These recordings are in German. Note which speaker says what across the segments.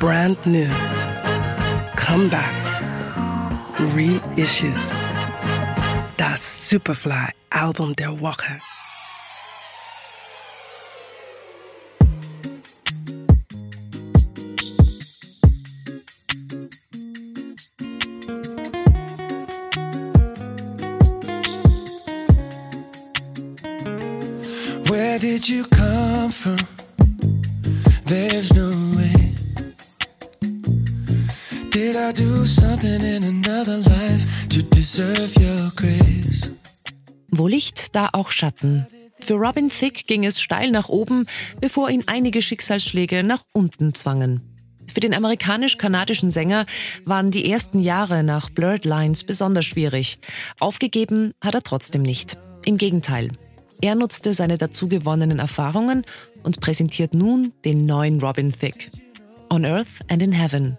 Speaker 1: brand new, comebacks, reissues. Das Superfly Album der Woche.
Speaker 2: Where did you come from? There's no Do something in another life to deserve your grace?
Speaker 3: Wo Licht, da auch Schatten. Für Robin Thicke ging es steil nach oben, bevor ihn einige Schicksalsschläge nach unten zwangen. Für den amerikanisch-kanadischen Sänger waren die ersten Jahre nach Blurred Lines besonders schwierig. Aufgegeben hat er trotzdem nicht. Im Gegenteil. Er nutzte seine dazugewonnenen Erfahrungen und präsentiert nun den neuen Robin Thicke. On Earth and in Heaven,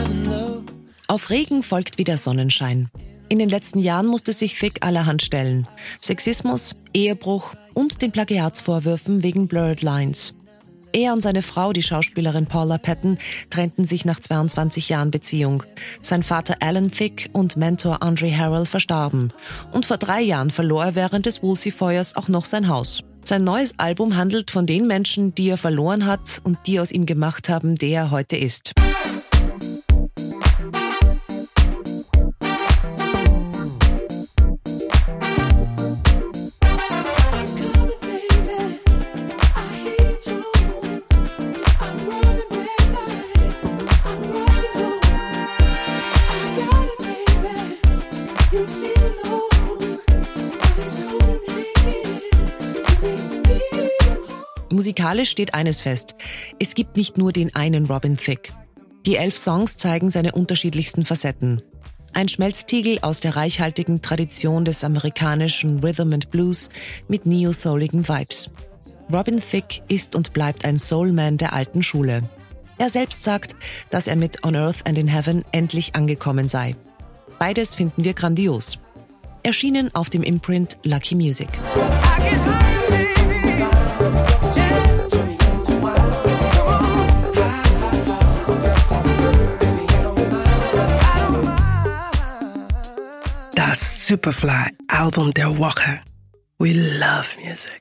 Speaker 3: Auf Regen folgt wieder Sonnenschein. In den letzten Jahren musste sich Fick allerhand stellen. Sexismus, Ehebruch und den Plagiatsvorwürfen wegen Blurred Lines. Er und seine Frau, die Schauspielerin Paula Patton, trennten sich nach 22 Jahren Beziehung. Sein Vater Alan Thicke und Mentor Andre Harrell verstarben. Und vor drei Jahren verlor er während des Woolsey-Feuers auch noch sein Haus. Sein neues Album handelt von den Menschen, die er verloren hat und die aus ihm gemacht haben, der er heute ist. Musikalisch steht eines fest. Es gibt nicht nur den einen Robin Thicke. Die elf Songs zeigen seine unterschiedlichsten Facetten. Ein Schmelztiegel aus der reichhaltigen Tradition des amerikanischen Rhythm and Blues mit neo-souligen Vibes. Robin Thicke ist und bleibt ein Soulman der alten Schule. Er selbst sagt, dass er mit On Earth and in Heaven endlich angekommen sei. Beides finden wir grandios. Erschienen auf dem Imprint Lucky Music.
Speaker 1: Superfly Album der Woche. We love music.